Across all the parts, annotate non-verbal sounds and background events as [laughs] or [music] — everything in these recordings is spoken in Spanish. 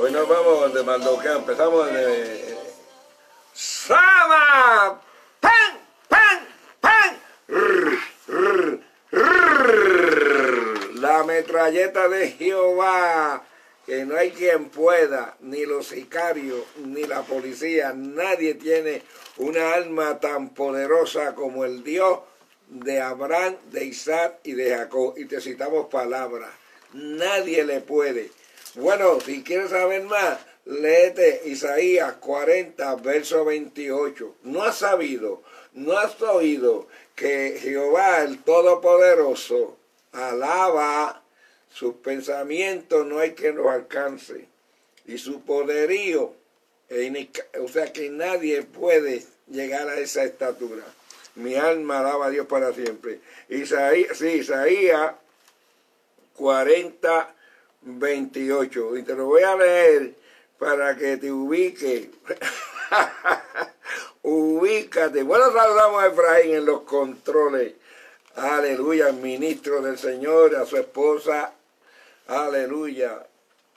Hoy nos vamos de Mardoqueo, empezamos de... ¡Sama! ¡Pan! ¡Pan! ¡Pan! La metralleta de Jehová, que no hay quien pueda, ni los sicarios, ni la policía, nadie tiene una alma tan poderosa como el Dios de Abraham, de Isaac y de Jacob. Y te citamos palabras. Nadie le puede. Bueno, si quieres saber más, léete Isaías 40, verso 28. No has sabido, no has oído que Jehová, el Todopoderoso, alaba sus pensamientos, no hay que los alcance. Y su poderío, o sea que nadie puede llegar a esa estatura. Mi alma alaba a Dios para siempre. Isaías, sí, Isaías 40, 28. Y te lo voy a leer para que te ubique. [laughs] Ubícate. Bueno, saludamos a Efraín en los controles. Aleluya, ministro del Señor, a su esposa. Aleluya.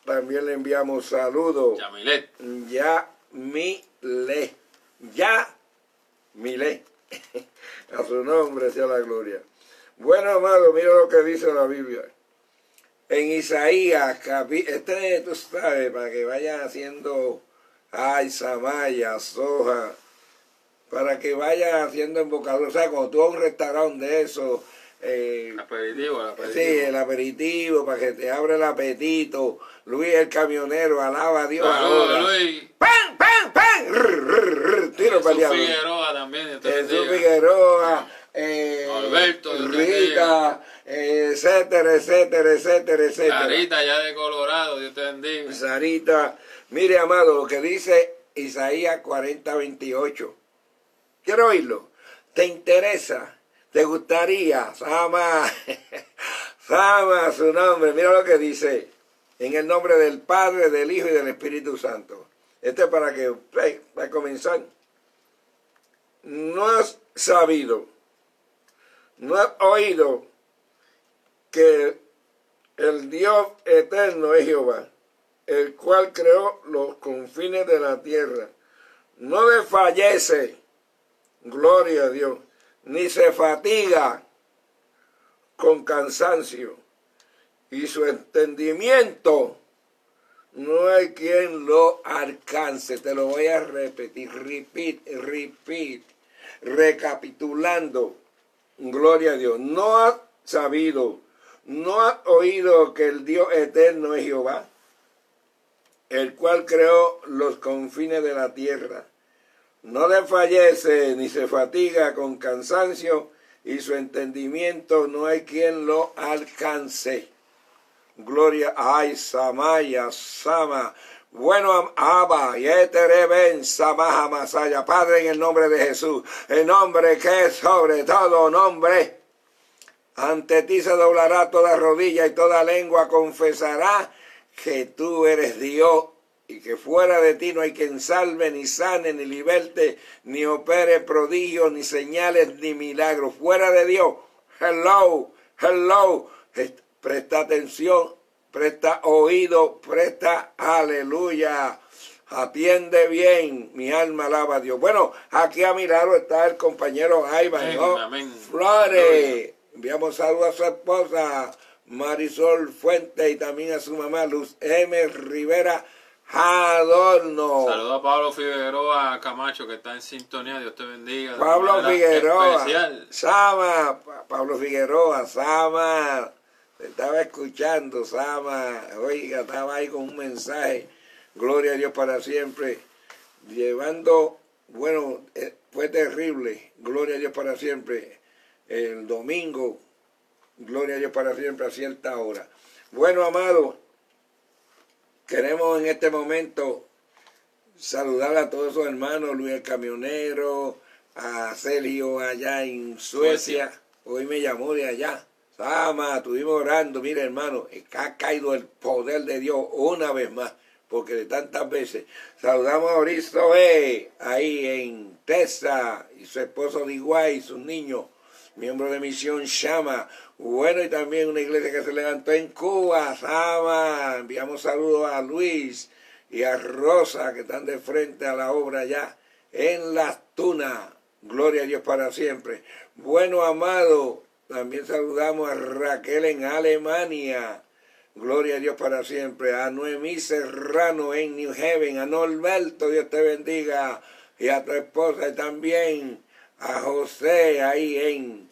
También le enviamos saludos. Yamilet. Ya le. Ya le. [laughs] a su nombre sea la gloria. Bueno, amado, mira lo que dice la Biblia en Isaías, este tú sabes, para que vayan haciendo ay, samaya, soja, para que vayan haciendo embocadura. O sea, cuando tú vas a un restaurante de eso, eh, aperitivo, el aperitivo. Sí, el aperitivo, para que te abra el apetito. Luis el camionero, alaba a Dios. Saludos, Luis. ¡Pam, pam, pam! Rr, Tiro para Figueroa también. Jesús Figueroa. Eh, Alberto, Rita, etcétera, etcétera, etcétera, etcétera. Sarita ya de Colorado, Dios te bendiga. Sarita, mire amado, lo que dice Isaías 40, 28. Quiero oírlo. ¿Te interesa? ¿Te gustaría? Sama, [laughs] Sama, su nombre. Mira lo que dice. En el nombre del Padre, del Hijo y del Espíritu Santo. Este es para que, para comenzar. No has sabido ¿No has oído que el Dios eterno es Jehová, el cual creó los confines de la tierra? No desfallece, gloria a Dios, ni se fatiga con cansancio, y su entendimiento no hay quien lo alcance. Te lo voy a repetir, repeat, repeat, recapitulando Gloria a Dios. No ha sabido, no ha oído que el Dios eterno es Jehová, el cual creó los confines de la tierra. No desfallece ni se fatiga con cansancio y su entendimiento no hay quien lo alcance. Gloria a Samaya, Sama. Bueno, Abba, Yetereben, Samaha Masaya, Padre, en el nombre de Jesús, el nombre que es sobre todo nombre. Ante ti se doblará toda rodilla y toda lengua confesará que tú eres Dios y que fuera de ti no hay quien salve, ni sane, ni liberte, ni opere prodigios, ni señales, ni milagros. Fuera de Dios, hello, hello, presta atención presta oído, presta aleluya. Atiende bien, mi alma alaba a Dios. Bueno, aquí a mi lado está el compañero Ivan Flores. Enviamos saludos a su esposa Marisol Fuente y también a su mamá Luz M. Rivera Adorno. Saludos a Pablo Figueroa Camacho que está en sintonía. Dios te bendiga. Pablo Figueroa. Sama. Pablo Figueroa. Sama estaba escuchando, Sama, oiga, estaba ahí con un mensaje, gloria a Dios para siempre, llevando, bueno, eh, fue terrible, gloria a Dios para siempre, el domingo, gloria a Dios para siempre a cierta hora. Bueno, amado, queremos en este momento saludar a todos esos hermanos, Luis el Camionero, a Sergio allá en Suecia, hoy me llamó de allá. Sama, estuvimos orando, mire hermano, ha caído el poder de Dios una vez más, porque de tantas veces. Saludamos a Orizoe, ahí en Tesa, y su esposo de y sus niños, miembro de Misión Shama. Bueno, y también una iglesia que se levantó en Cuba, Sama. Enviamos saludos a Luis, y a Rosa, que están de frente a la obra ya en Las Tunas. Gloria a Dios para siempre. Bueno, amado, también saludamos a Raquel en Alemania. Gloria a Dios para siempre. A Noemí Serrano en New Haven. A Norberto, Dios te bendiga. Y a tu esposa y también a José ahí en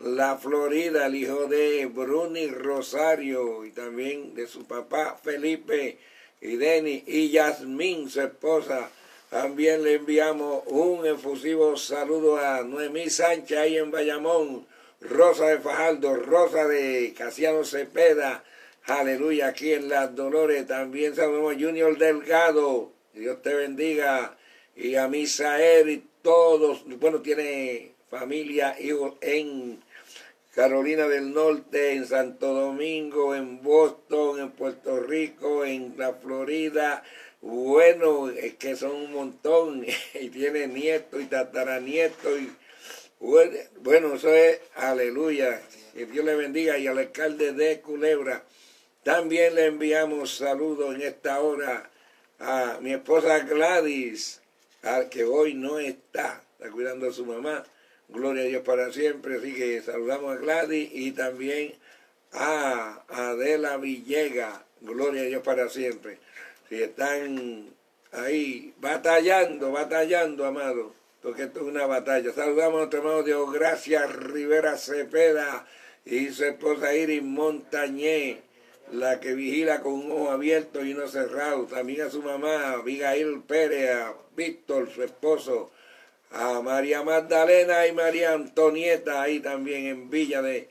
la Florida, el hijo de Bruni Rosario y también de su papá Felipe y Denny y Yasmín, su esposa. También le enviamos un efusivo saludo a Noemí Sánchez ahí en Bayamón, Rosa de Fajardo, Rosa de Casiano Cepeda, aleluya, aquí en Las Dolores. También saludamos a Junior Delgado, Dios te bendiga, y a Misael y todos, bueno, tiene familia, hijos en Carolina del Norte, en Santo Domingo, en Boston, en Puerto Rico, en la Florida. Bueno, es que son un montón [laughs] y tiene nietos y tataranietos. Y, bueno, eso es aleluya. Que Dios le bendiga y al alcalde de Culebra. También le enviamos saludos en esta hora a mi esposa Gladys, que hoy no está, está cuidando a su mamá Gloria a Dios para siempre. Así que saludamos a Gladys y también a Adela Villega. Gloria a Dios para siempre. Si están ahí batallando, batallando, amado, porque esto es una batalla. Saludamos a nuestro hermano Dios Gracias Rivera Cepeda y su esposa Iris Montañé, la que vigila con un ojo abierto y uno cerrado. También a su mamá, Abigail Pérez, Víctor, su esposo a María Magdalena y María Antonieta ahí también en Villa de,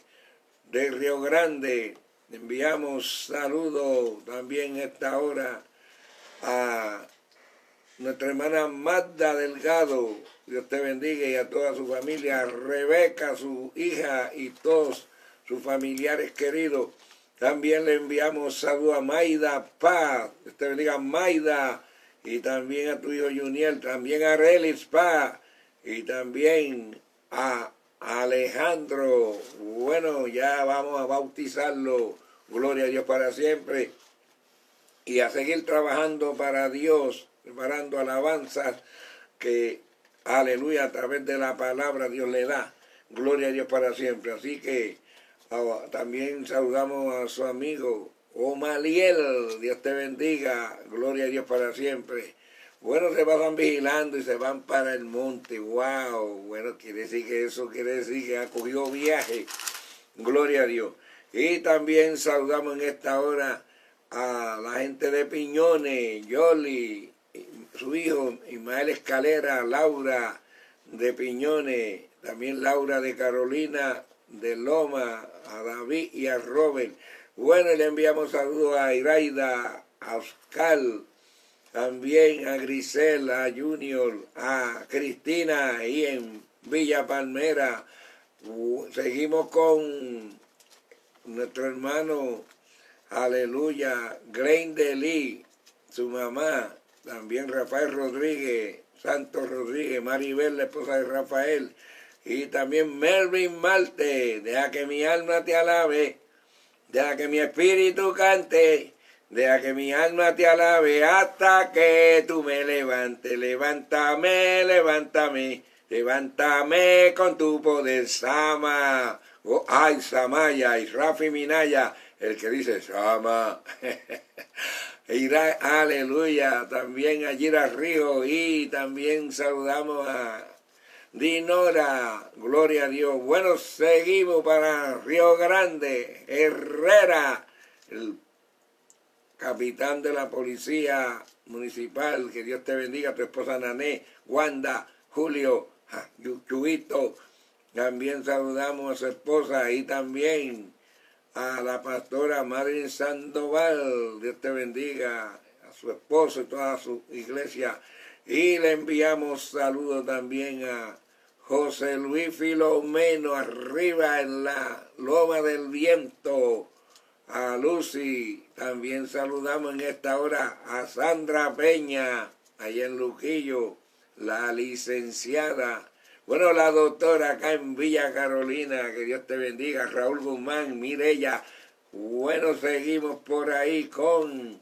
de Río Grande. Enviamos saludos también esta hora a nuestra hermana Magda Delgado, Dios te bendiga y a toda su familia, a Rebeca, su hija y todos sus familiares queridos. También le enviamos saludos a Maida Paz, Dios te bendiga Maida, y también a tu hijo Juniel, también a Relis Paz, y también a Alejandro. Bueno, ya vamos a bautizarlo. Gloria a Dios para siempre. Y a seguir trabajando para Dios, preparando alabanzas que, aleluya, a través de la palabra Dios le da. Gloria a Dios para siempre. Así que también saludamos a su amigo Omaliel. Dios te bendiga. Gloria a Dios para siempre. Bueno, se van vigilando y se van para el monte. ¡Wow! Bueno, quiere decir que eso quiere decir que ha cogido viaje. Gloria a Dios. Y también saludamos en esta hora a la gente de Piñones, Yoli, su hijo Ismael Escalera, Laura de Piñones, también Laura de Carolina de Loma, a David y a Robert. Bueno, le enviamos saludos a Iraida, a Oscar, también a Grisela, a Junior, a Cristina ahí en Villa Palmera. Seguimos con nuestro hermano, aleluya, de Lee, su mamá, también Rafael Rodríguez, Santos Rodríguez, Maribel, la esposa de Rafael, y también Melvin Malte, deja que mi alma te alabe, deja que mi espíritu cante Deja que mi alma te alabe hasta que tú me levantes. Levántame, levántame, levántame con tu poder, Sama. Oh, ay, Samaya, y Rafi Minaya, el que dice Sama. [laughs] Irá, aleluya, también a Gira Río y también saludamos a Dinora, gloria a Dios. Bueno, seguimos para Río Grande, Herrera, el capitán de la policía municipal, que Dios te bendiga, tu esposa Nané, Wanda, Julio, Chubito, también saludamos a su esposa y también a la pastora Marilyn Sandoval, Dios te bendiga, a su esposo y toda su iglesia. Y le enviamos saludos también a José Luis Filomeno, arriba en la Loma del Viento, a Lucy, también saludamos en esta hora a Sandra Peña, allá en Luquillo, la licenciada, bueno, la doctora acá en Villa Carolina, que Dios te bendiga, Raúl Guzmán, Mirella. Bueno, seguimos por ahí con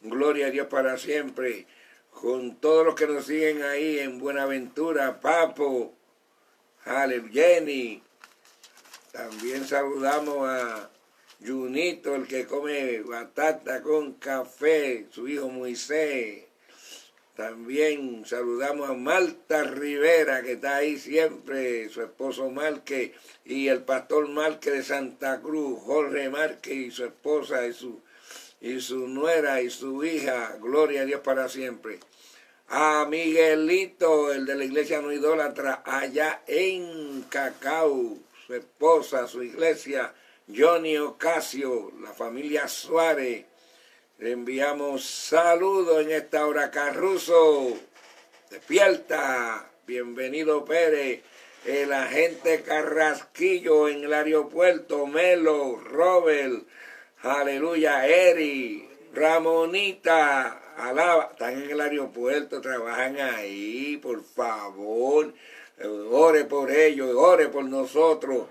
gloria a Dios para siempre, con todos los que nos siguen ahí en Buenaventura, Papo, Ale, Jenny, también saludamos a Junito, el que come batata con café, su hijo Moisés. También saludamos a Marta Rivera, que está ahí siempre, su esposo Marque, y el pastor Marque de Santa Cruz, Jorge Marque y su esposa y su, y su nuera y su hija, gloria a Dios para siempre. A Miguelito, el de la iglesia no idólatra, allá en Cacao, su esposa, su iglesia, Johnny Ocasio, la familia Suárez, le enviamos saludos en esta hora. Carruso, despierta. Bienvenido Pérez, el agente Carrasquillo en el aeropuerto, Melo, Robert, aleluya, Eri, Ramonita, alaba, están en el aeropuerto, trabajan ahí, por favor, ore por ellos, ore por nosotros,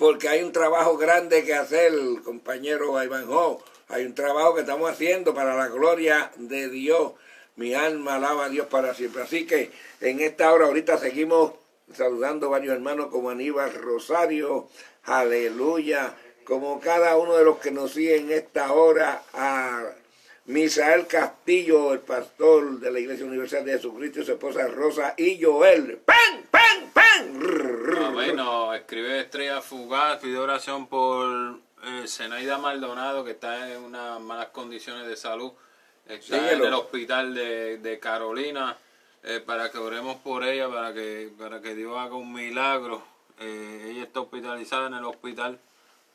porque hay un trabajo grande que hacer, compañero Ivanhoe hay un trabajo que estamos haciendo para la gloria de Dios. Mi alma alaba a Dios para siempre. Así que en esta hora ahorita seguimos saludando a varios hermanos como Aníbal Rosario, aleluya, como cada uno de los que nos siguen en esta hora, a Misael Castillo, el pastor de la Iglesia Universal de Jesucristo, y su esposa Rosa y Joel. ¡Pen, pen, pen! Bueno, escribe Estrella Fugaz, pide oración por eh, Zenaida Maldonado, que está en unas malas condiciones de salud, está en el hospital de, Carolina, eh, para que oremos por ella, para que, para que Dios haga un milagro. Eh, ella está hospitalizada en el hospital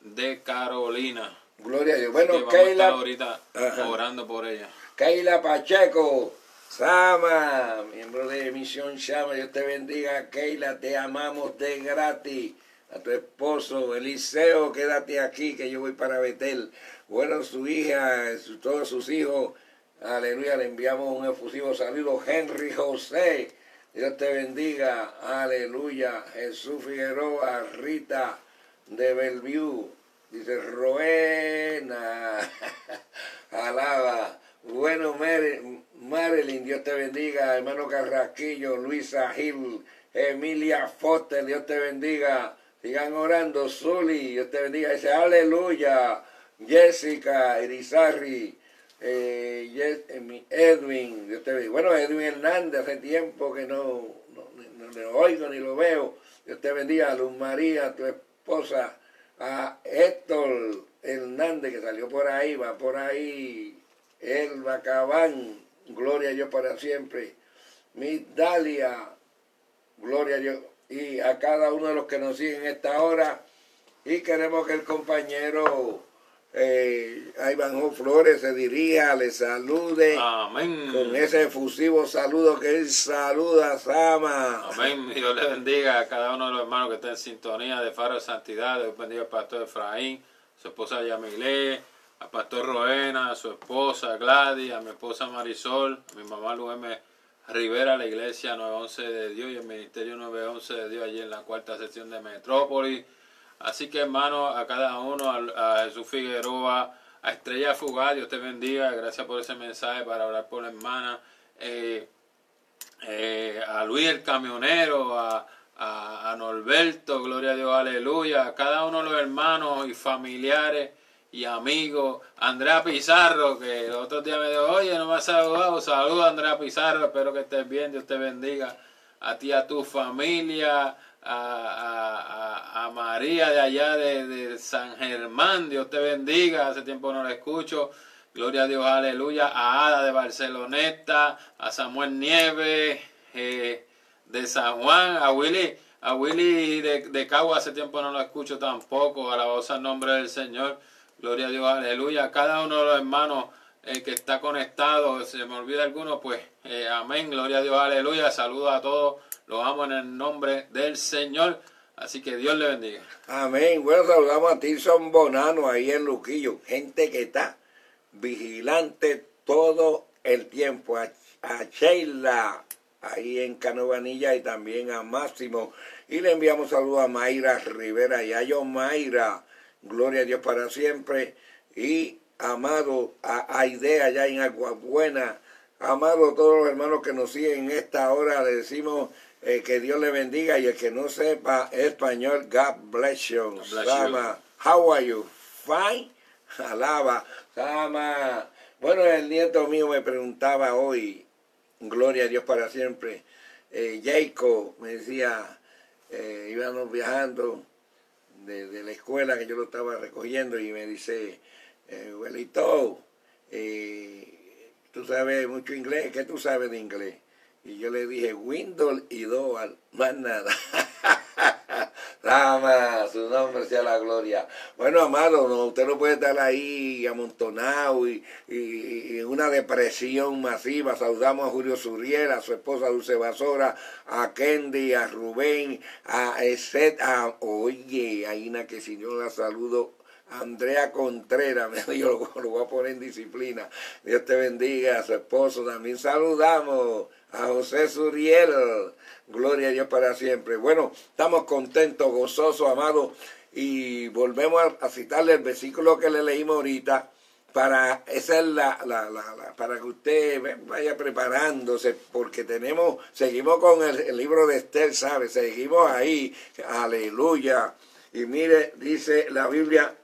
de Carolina. Gloria a Dios. Bueno, Keila. ahorita orando por ella. Keila Pacheco. Sama, miembro de Misión Chama, Dios te bendiga, Keila, te amamos de gratis a tu esposo Eliseo, quédate aquí que yo voy para Betel. Bueno, su hija, todos sus hijos, aleluya, le enviamos un efusivo saludo. Henry José, Dios te bendiga, aleluya. Jesús Figueroa, Rita de Bellevue, dice Roena, [laughs] alaba. Bueno, Marilyn, Dios te bendiga, hermano Carrasquillo, Luisa Gil, Emilia Foster, Dios te bendiga. Sigan orando, Zuli, Dios te bendiga. Dice, aleluya. Jessica, Irizarri, eh, eh Edwin, Dios te bendiga. Bueno, Edwin Hernández, hace tiempo que no, no, le oigo ni lo veo. Dios te bendiga. Luz María, tu esposa. A Héctor Hernández, que salió por ahí, va por ahí. Elba Cabán, gloria a Dios para siempre. Mi Dalia, gloria a Dios y a cada uno de los que nos siguen esta hora. Y queremos que el compañero eh, Ivanjo Flores se dirija, le salude Amén. con ese efusivo saludo que él saluda, Sama. Amén. Dios le bendiga a cada uno de los hermanos que está en sintonía de Faro de Santidad. Dios bendiga al pastor Efraín, su esposa Yamilé, al pastor Roena, a su esposa Gladys, a mi esposa Marisol, a mi mamá Lueme Rivera, la iglesia 911 de Dios y el ministerio 911 de Dios allí en la cuarta sección de Metrópolis. Así que hermano, a cada uno, a, Jesús Figueroa, a Estrella Fugaz, Dios te bendiga, gracias por ese mensaje para hablar por la hermana, eh, eh, a Luis el camionero, a, a, Norberto, gloria a Dios, aleluya, a cada uno de los hermanos y familiares y amigo Andrea Pizarro, que el otro día me dijo, oye, no me has saludado, saluda Andrea Pizarro, espero que estés bien, Dios te bendiga, a ti, a tu familia, a, María de allá de, San Germán, Dios te bendiga, hace tiempo no la escucho, gloria a Dios, aleluya, a Ada de Barceloneta, a Samuel Nieves, eh, de San Juan, a Willy, a Willy de, de Cagua, hace tiempo no lo escucho tampoco, alabanza al nombre del Señor. Gloria a Dios, aleluya. Cada uno de los hermanos eh, que está conectado, se me olvida alguno, pues eh, amén. Gloria a Dios, aleluya. Saludos a todos. Los amo en el nombre del Señor. Así que Dios le bendiga. Amén. Bueno, saludamos a Tilson Bonano ahí en Luquillo. Gente que está vigilante todo el tiempo. A, a Sheila ahí en Canovanilla y también a Máximo. Y le enviamos saludos a Mayra Rivera y Yo Mayra Gloria a Dios para siempre. Y amado a Aidea allá en Aguabuena, amado a todos los hermanos que nos siguen en esta hora, le decimos eh, que Dios le bendiga y el que no sepa español, God bless you. God bless Sama, how are you? Fine. [laughs] Alaba. Sama. Bueno, el nieto mío me preguntaba hoy, gloria a Dios para siempre, eh, Jacob me decía, eh, íbamos viajando de, de la escuela que yo lo estaba recogiendo y me dice, eh, abuelito, eh, tú sabes mucho inglés, ¿qué tú sabes de inglés? Y yo le dije, Windows y Doal, [laughs] más nada. Rama, su nombre sea la gloria. Bueno, amado, no, usted no puede estar ahí amontonado y, y, una depresión masiva. Saludamos a Julio Suriel, a su esposa Dulce Basora, a Kendi, a Rubén, a Eset, a, oye, hay una que si yo la saludo, Andrea Contreras, [laughs] yo lo, voy a poner en disciplina. Dios te bendiga, a su esposo también saludamos, a José Suriel, gloria a Dios para siempre. Bueno, estamos contentos, gozosos, amados, y volvemos a, citarle el versículo que le leímos ahorita. Para, esa es la, la, la, la, para que usted vaya preparándose, porque tenemos, seguimos con el, el libro de Esther, ¿sabe? Seguimos ahí, aleluya. Y mire, dice la Biblia,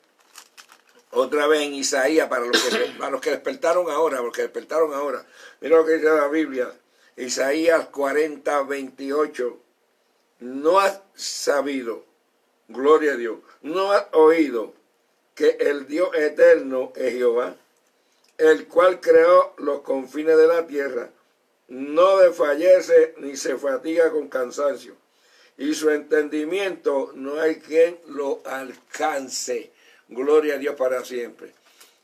otra vez en Isaías, para los que, [coughs] para los que despertaron ahora, para los que despertaron ahora. Mira lo que dice la Biblia. Isaías 40, 28. No has sabido, gloria a Dios, no has oído que el Dios eterno es Jehová, el cual creó los confines de la tierra, no desfallece ni se fatiga con cansancio, y su entendimiento no hay quien lo alcance. Gloria a Dios para siempre.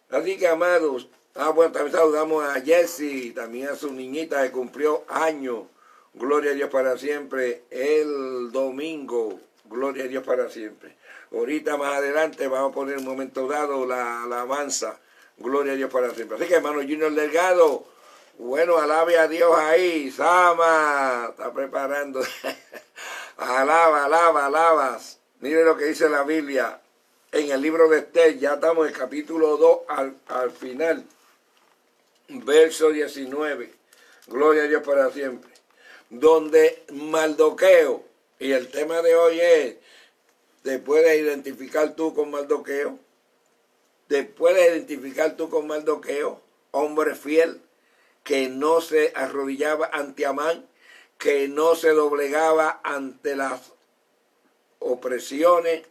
Así que, amados, ah, bueno, también saludamos a Jesse, también a su niñita que cumplió años. Gloria a Dios para siempre. El domingo. Gloria a Dios para siempre. Ahorita más adelante vamos a poner un momento dado la alabanza. Gloria a Dios para siempre. Así que, hermano Junior Delgado, bueno, alabe a Dios ahí. Sama, está preparando. [laughs] alaba, alaba, alabas. Mire lo que dice la Biblia en el libro de Esther, ya estamos en el capítulo 2 al, al final, verso 19, gloria a Dios para siempre, donde Maldoqueo, y el tema de hoy es, ¿te puedes identificar tú con Maldoqueo? ¿Te puedes identificar tú con Maldoqueo? Hombre fiel, que no se arrodillaba ante Amán, que no se doblegaba ante las opresiones,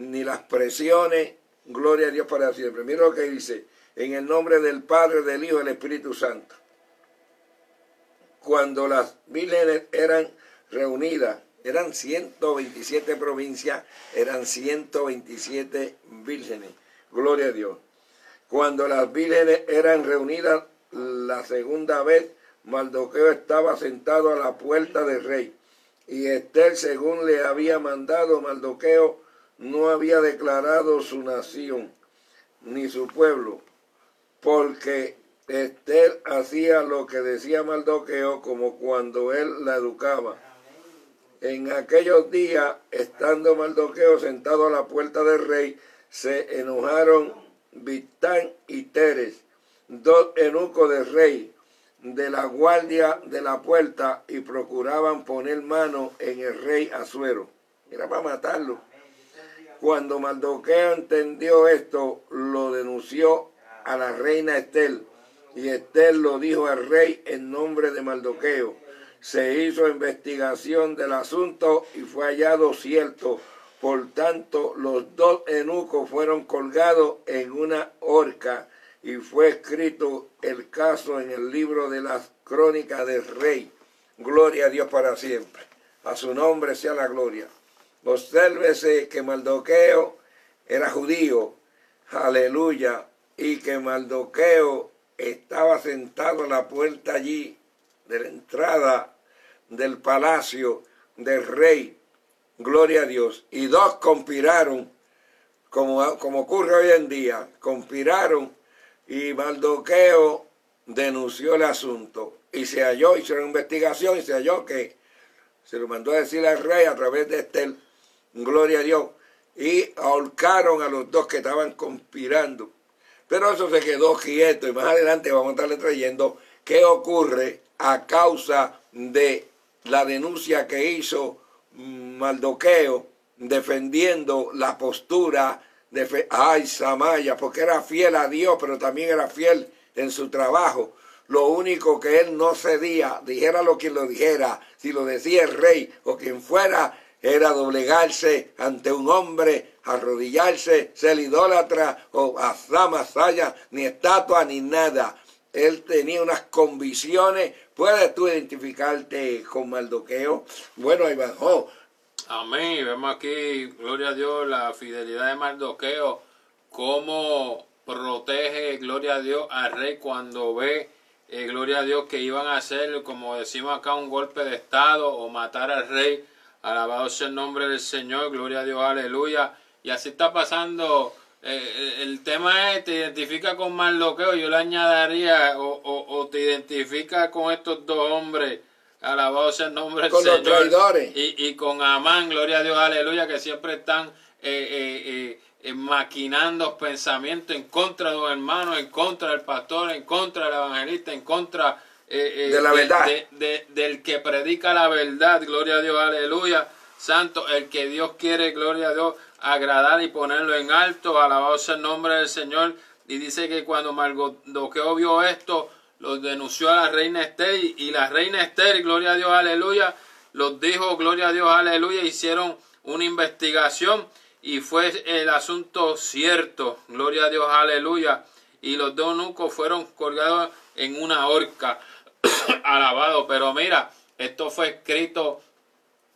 ni las presiones. Gloria a Dios para siempre. Mira lo que dice. En el nombre del Padre, del Hijo y del Espíritu Santo. Cuando las vírgenes eran reunidas, eran 127 provincias, eran 127 vírgenes. Gloria a Dios. Cuando las vírgenes eran reunidas la segunda vez, Maldoqueo estaba sentado a la puerta del rey. Y Esther, según le había mandado Maldoqueo, no había declarado su nación ni su pueblo, porque Esther hacía lo que decía Maldoqueo como cuando él la educaba. En aquellos días, estando Maldoqueo sentado a la puerta del rey, se enojaron Vitán y Teres, dos eunucos del rey, de la guardia de la puerta, y procuraban poner mano en el rey Azuero. Era para matarlo. Cuando Mardoqueo entendió esto, lo denunció a la reina Estel. Y Estel lo dijo al rey en nombre de Mardoqueo. Se hizo investigación del asunto y fue hallado cierto. Por tanto, los dos eunucos fueron colgados en una horca y fue escrito el caso en el libro de las crónicas del rey. Gloria a Dios para siempre. A su nombre sea la gloria. Obsérvese que Maldoqueo era judío, aleluya, y que Maldoqueo estaba sentado a la puerta allí de la entrada del palacio del rey, gloria a Dios, y dos conspiraron, como, como ocurre hoy en día, conspiraron y Maldoqueo denunció el asunto. Y se halló, hicieron investigación y se halló que se lo mandó a decir al rey a través de Estel gloria a Dios, y ahorcaron a los dos que estaban conspirando. Pero eso se quedó quieto y más adelante vamos a estarle trayendo qué ocurre a causa de la denuncia que hizo Maldoqueo defendiendo la postura de ay Samaya, porque era fiel a Dios, pero también era fiel en su trabajo. Lo único que él no cedía, dijera lo que lo dijera, si lo decía el rey o quien fuera, era doblegarse ante un hombre, arrodillarse, ser idólatra o saya, ni estatua ni nada. Él tenía unas convicciones. ¿Puedes tú identificarte con Maldoqueo? Bueno, ahí bajó. Amén. Vemos aquí, gloria a Dios, la fidelidad de Maldoqueo, cómo protege, gloria a Dios, al rey cuando ve, eh, gloria a Dios, que iban a hacer, como decimos acá, un golpe de Estado o matar al rey. Alabado sea el nombre del Señor, gloria a Dios, aleluya. Y así está pasando. Eh, el tema es, te identifica con Mardoqueo, yo le añadiría, o, o, te identifica con estos dos hombres, alabado sea el nombre del Señor. traidores. Y, y, con Amán, gloria a Dios, aleluya, que siempre están eh, eh, maquinando pensamientos en contra de un hermano, en contra del pastor, en contra del evangelista, en contra de la verdad. del que predica la verdad, gloria a Dios, aleluya. Santo, el que Dios quiere, gloria a Dios, agradar y ponerlo en alto. Alabado sea el nombre del Señor. Y dice que cuando Mardoqueo vio esto, lo denunció a la reina Esther. Y la reina Esther, gloria a Dios, aleluya, los dijo, gloria a Dios, aleluya. Hicieron una investigación y fue el asunto cierto. Gloria a Dios, aleluya. Y los dos nucos fueron colgados en una horca. [coughs] Alabado. Pero mira, esto fue escrito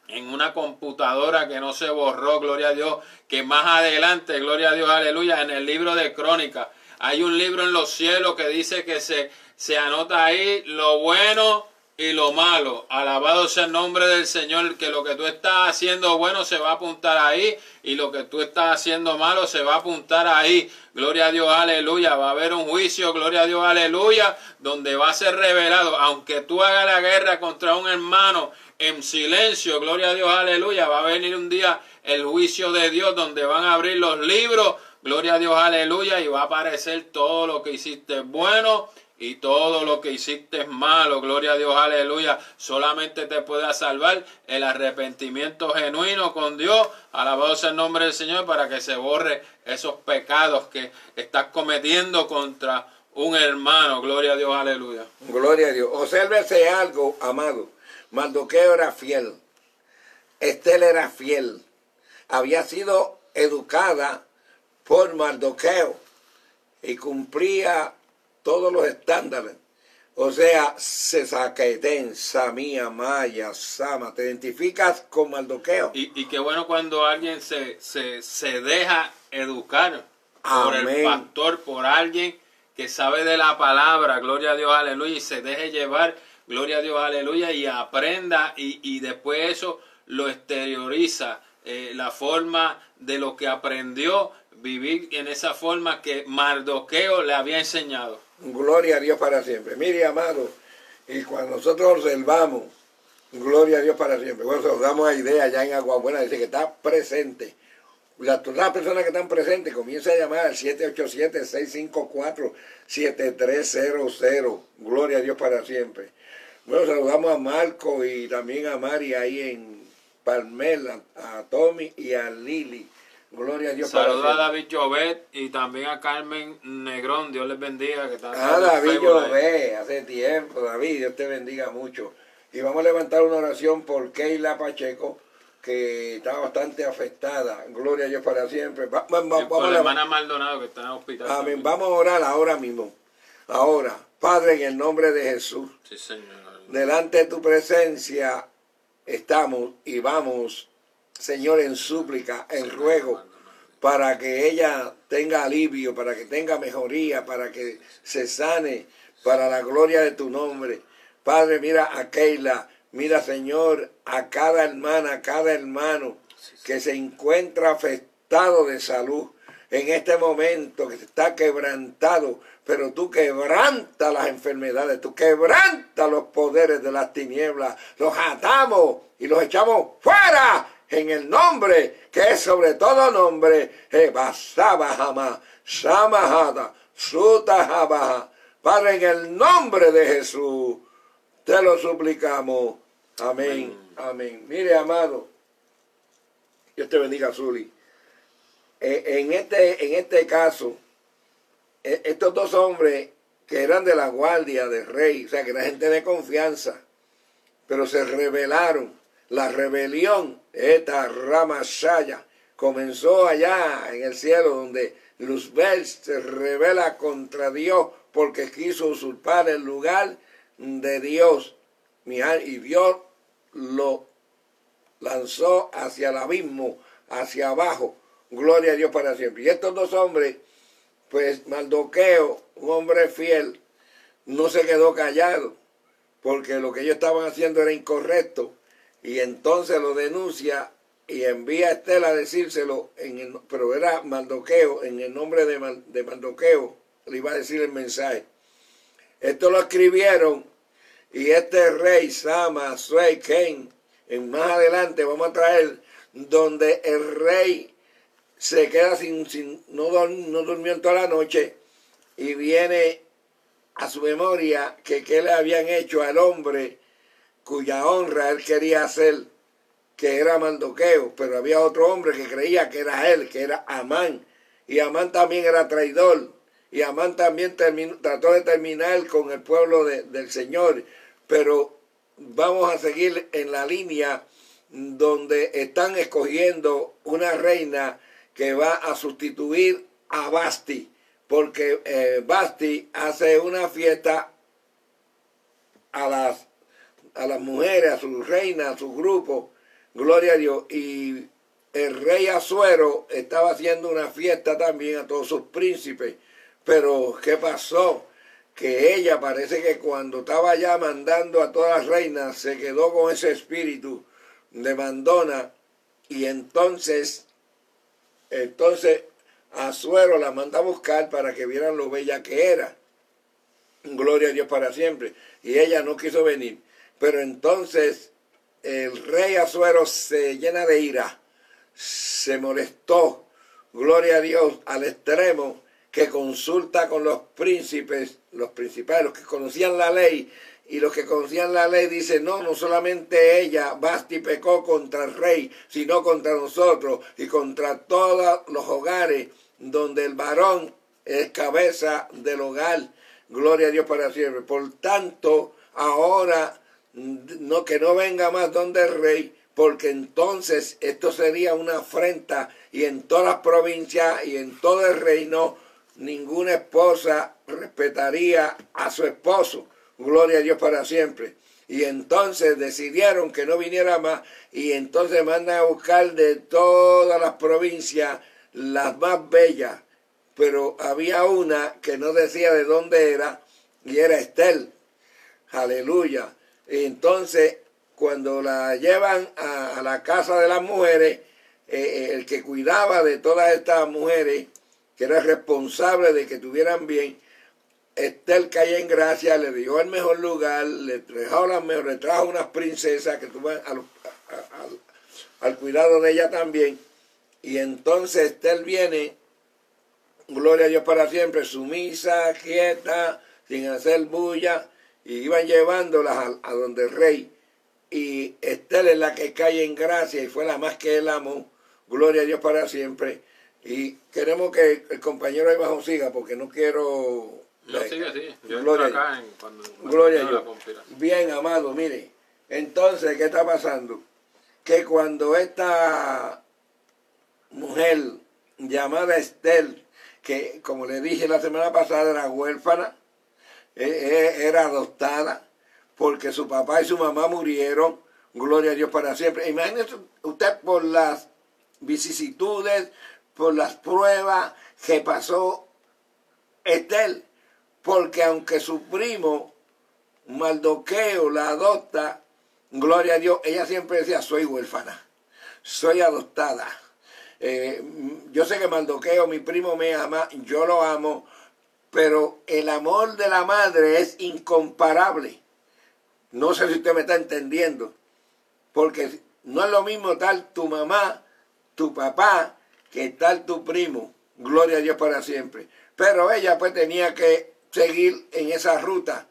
en una computadora que no se borró, gloria a Dios, que más adelante, gloria a Dios, aleluya, en el libro de Crónicas, hay un libro en los cielos que dice que se, se anota ahí lo bueno y lo malo. Alabado sea el nombre del Señor, que lo que tú estás haciendo bueno se va a apuntar ahí y lo que tú estás haciendo malo se va a apuntar ahí. Gloria a Dios, aleluya. Va a haber un juicio, gloria a Dios, aleluya, donde va a ser revelado. Aunque tú hagas la guerra contra un hermano en silencio, gloria a Dios, aleluya, va a venir un día el juicio de Dios donde van a abrir los libros, gloria a Dios, aleluya, y va a aparecer todo lo que hiciste bueno y todo lo que hiciste malo, gloria a Dios, aleluya, solamente te puede salvar el arrepentimiento genuino con Dios, alabado sea el nombre del Señor para que se borre esos pecados que estás cometiendo contra un hermano, gloria a Dios, aleluya. Gloria a Dios. Obsérvese algo, amado. Mardoqueo era fiel. Estel era fiel. Había sido educada por Mardoqueo y cumplía todos los estándares. O sea, Sesaqueten, Samía, Maya, Sama, te identificas con Mardoqueo. Y, y qué bueno cuando alguien se, se, se deja educar por el pastor, por alguien que sabe de la palabra, gloria a Dios, aleluya, y se deje llevar gloria a Dios, aleluya, y aprenda y, y después eso lo exterioriza, eh, la forma de lo que aprendió, vivir en esa forma que Mardoqueo le había enseñado. Gloria a Dios para siempre. Mire, amado, y cuando nosotros observamos, gloria a Dios para siempre, bueno, nos damos a idea ya en Aguabuena, dice que está presente. Las, todas las personas que están presentes, comienza a llamar al 787-654-7300. Gloria a Dios para siempre. Bueno, saludamos a Marco y también a Mari ahí en Palmela, a Tommy y a Lili. Gloria a Dios. Saludos a David Llobet y también a Carmen Negrón. Dios les bendiga. Que ah, David Llobet, hace tiempo. David, Dios te bendiga mucho. Y vamos a levantar una oración por Keila Pacheco, que está bastante afectada. Gloria a Dios para siempre. Va, por la hermana Maldonado que está en el hospital. Amén. Vamos a orar ahora mismo. Ahora, Padre, en el nombre de Jesús. Sí, Señor delante de tu presencia estamos y vamos, Señor, en súplica, en ruego, para que ella tenga alivio, para que tenga mejoría, para que se sane, para la gloria de tu nombre. Padre, mira a Keila, mira, Señor, a cada hermana, a cada hermano que se encuentra afectado de salud en este momento, que está quebrantado pero tú quebranta las enfermedades, tú quebranta los poderes de las tinieblas, los atamos y los echamos fuera en el nombre que es sobre todo nombre, Ebasaba Samahada, Sutajabaja. Padre, en el nombre de Jesús, te lo suplicamos. Amén. Amén. Mire, amado. Dios te bendiga, Zuli. Eh, en, este, en este caso, eh, estos dos hombres que eran de la guardia del rey, o sea, que era gente de confianza, pero se rebelaron. La rebelión, esta Ramashaya, comenzó allá en el cielo, donde Luzbel se revela contra Dios porque quiso usurpar el lugar de Dios. Y Dios lo lanzó hacia el abismo, hacia abajo. Gloria a Dios para siempre. Y estos dos hombres, pues Maldoqueo, un hombre fiel, no se quedó callado, porque lo que ellos estaban haciendo era incorrecto. Y entonces lo denuncia y envía a Estela a decírselo, en el, pero era Maldoqueo, en el nombre de, de le iba a decir el mensaje. Esto lo escribieron y este rey, Sama, Suey, Ken, en más adelante vamos a traer donde el rey se queda sin, sin no, no durmió en toda la noche y viene a su memoria que qué le habían hecho al hombre cuya honra él quería hacer que era Mandoqueo, pero había otro hombre que creía que era él, que era Amán, y Amán también era traidor, y Amán también trató de terminar con el pueblo del Señor, pero vamos a seguir en la línea donde están escogiendo una reina que va a sustituir a Basti, porque eh, Basti hace una fiesta a las, a las mujeres, a su reina, a su grupo, Gloria a Dios. Y el rey Azuero estaba haciendo una fiesta también a todos sus príncipes. Pero, ¿qué pasó? Que ella parece que cuando estaba ya mandando a todas las reinas, se quedó con ese espíritu de mandona. Y entonces, entonces Azuero la manda a buscar para que vieran lo bella que era. Gloria a Dios para siempre. Y ella no quiso venir. Pero entonces el rey Azuero se llena de ira, se molestó, gloria a Dios, al extremo que consulta con los príncipes, los principales, los que conocían la ley, y los que conocían la ley dicen, no, no solamente ella, Basti pecó contra el rey, sino contra nosotros y contra todos los hogares donde el varón es cabeza del hogar. Gloria a Dios para siempre. Por tanto, ahora no, que no venga más donde el rey, porque entonces esto sería una afrenta y en todas las provincias y en todo el reino ninguna esposa respetaría a su esposo. Gloria a Dios para siempre. Y entonces decidieron que no viniera más y entonces mandan a buscar de todas las provincias las más bellas. Pero había una que no decía de dónde era y era Estel. Aleluya. Entonces, cuando la llevan a, la casa de las mujeres, eh, eh, el que cuidaba de todas estas mujeres, que era responsable de que tuvieran bien, Estel cae en gracia, le dio el mejor lugar, le trajo, las le trajo unas princesas que tuvo al, al, cuidado de ella también. Y entonces Estel viene, gloria a Dios para siempre, sumisa, quieta, sin hacer bulla, y iban llevándolas a, donde el rey. Y Estela es la que cae en gracia y fue la más que él amó. Gloria a Dios para siempre. Y queremos que el compañero ahí bajo siga porque no quiero... No, sigue así. Yo gloria acá en, cuando, gloria a Dios. Bien, amado, mire. Entonces, ¿qué está pasando? Que cuando esta mujer llamada Estel, que como le dije la semana pasada era huérfana, era adoptada porque su papá y su mamá murieron, gloria a Dios para siempre. Imagínese usted por las vicisitudes, por las pruebas que pasó Estel, porque aunque su primo Maldoqueo la adopta, gloria a Dios, ella siempre decía, soy huérfana, soy adoptada. Eh, yo sé que Maldoqueo, mi primo, me ama, yo lo amo, pero el amor de la madre es incomparable. No sé si usted me está entendiendo, porque no es lo mismo tal tu mamá, tu papá, que tal tu primo. Gloria a Dios para siempre. pero ella pues tenía que seguir en esa ruta.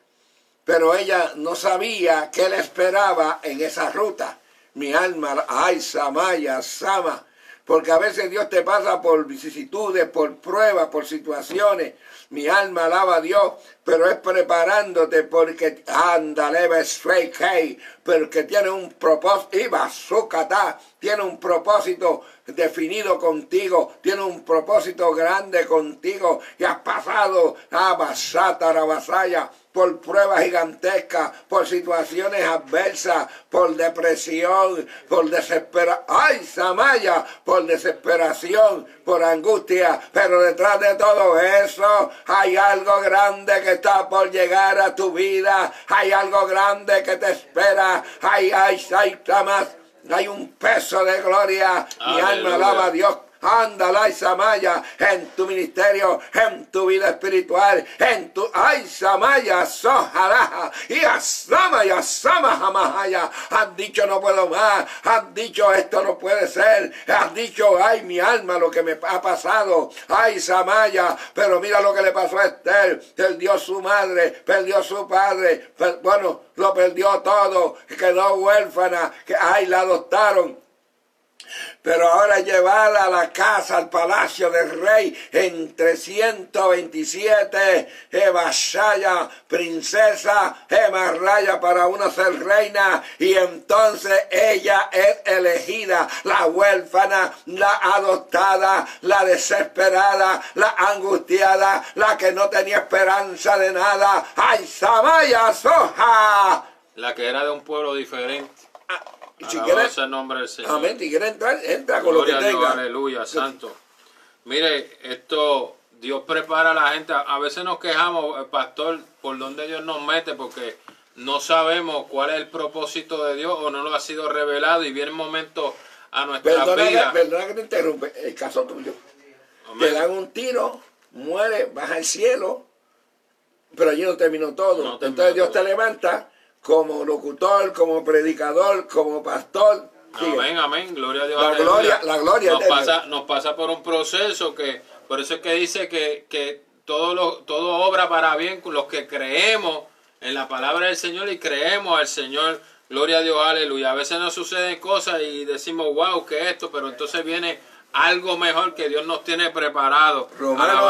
Pero ella no sabía qué le esperaba en esa ruta. Mi alma, ay, Samaya, Sama, porque a veces Dios te pasa por vicisitudes, por pruebas, por situaciones. Mi alma alaba a Dios, pero es preparándote porque ándale, porque tiene un propósito, iba tiene un propósito definido contigo, tiene un propósito grande contigo y has pasado a Basata, Basaya, por pruebas gigantescas, por situaciones adversas, por depresión, por desesperación, ay Samaya, por desesperación, por angustia, pero detrás de todo eso hay algo grande que está por llegar a tu vida, hay algo grande que te espera, hay, hay, hay, hay un peso de gloria, mi alma alaba a Dios Ándala, Samaya, en tu ministerio, en tu vida espiritual, en tu, ay, Samaya, Soharaja, y Asama, y Asama, Jamahaya. Has dicho no puedo más, has dicho esto no puede ser, has dicho, ay, mi alma, lo que me ha pasado, ay, Samaya, pero mira lo que le pasó a Esther, perdió su madre, perdió su padre, bueno, lo perdió todo, quedó huérfana, que ay, la adoptaron, pero ahora llevada a la casa, al palacio del rey, en 327, Evashaya, princesa, Emarraya para uno ser reina, y entonces ella es elegida, la huérfana, la adoptada, la desesperada, la angustiada, la que no tenía esperanza de nada. ¡Ay, Samaya Soja! La que era de un pueblo diferente si quieres, el nombre del Señor. Amén. Si quieres entrar, entra con lo que tenga. aleluya, santo. Mire, esto, Dios prepara a la gente. A veces nos quejamos, el pastor, por donde Dios nos mete, porque no sabemos cuál es el propósito de Dios o no lo ha sido revelado y viene un momento a nuestra vida. Perdona que te interrumpe, el caso tuyo. Te dan un tiro, muere, baja al cielo, pero allí no terminó todo. Entonces Dios te levanta como locutor, como predicador, como pastor. Amén, amén, gloria a Dios. La gloria, la gloria nos pasa, nos pasa por un proceso que, por eso es que dice que, que todo, lo, todo obra para bien con los que creemos en la palabra del Señor y creemos al Señor. Gloria a Dios, aleluya. A veces nos suceden cosas y decimos, wow, ¿qué es esto? Pero entonces viene algo mejor que Dios nos tiene preparado. Romano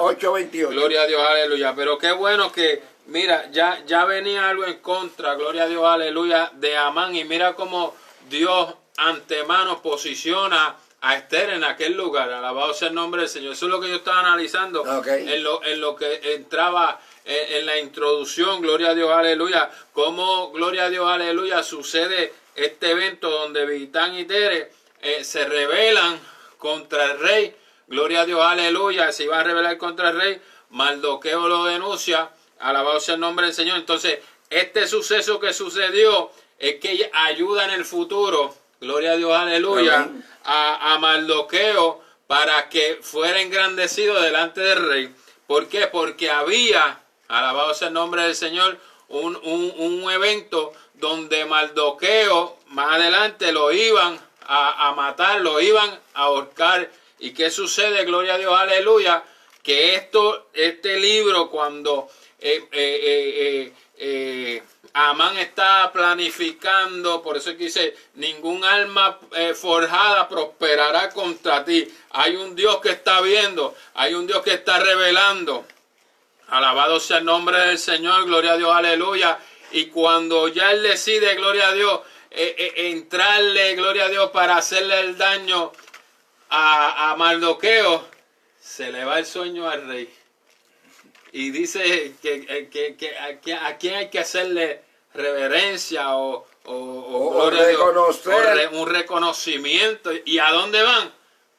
8, 28. Gloria a Dios, aleluya. Pero qué bueno que Mira, ya, ya venía algo en contra, gloria a Dios, aleluya, de Amán. Y mira cómo Dios antemano posiciona a Esther en aquel lugar. Alabado sea el nombre del Señor. Eso es lo que yo estaba analizando en, lo, en lo que entraba en, la introducción, gloria a Dios, aleluya. Cómo, gloria a Dios, aleluya, sucede este evento donde Vitán y Tere eh, se rebelan contra el rey. Gloria a Dios, aleluya. Se iba a rebelar contra el rey. Maldoqueo lo denuncia. Alabado sea el nombre del Señor. Entonces, este suceso que sucedió es que ayuda en el futuro, gloria a Dios, aleluya, a, a Maldoqueo para que fuera engrandecido delante del rey. ¿Por qué? Porque había, alabado sea el nombre del Señor, un, un, evento donde Maldoqueo más adelante lo iban a, a, matar, lo iban a ahorcar. ¿Y qué sucede? Gloria a Dios, aleluya. Que esto, este libro, cuando eh, eh, eh, Amán está planificando, por eso es que dice, ningún alma forjada prosperará contra ti. Hay un Dios que está viendo, hay un Dios que está revelando. Alabado sea el nombre del Señor, gloria a Dios, aleluya. Y cuando ya Él decide, gloria a Dios, entrarle, gloria a Dios, para hacerle el daño a, a se le va el sueño al rey y dice que, eh, que, que, a, quién hay que hacerle reverencia o, o, reconocer. un reconocimiento. ¿Y a dónde van?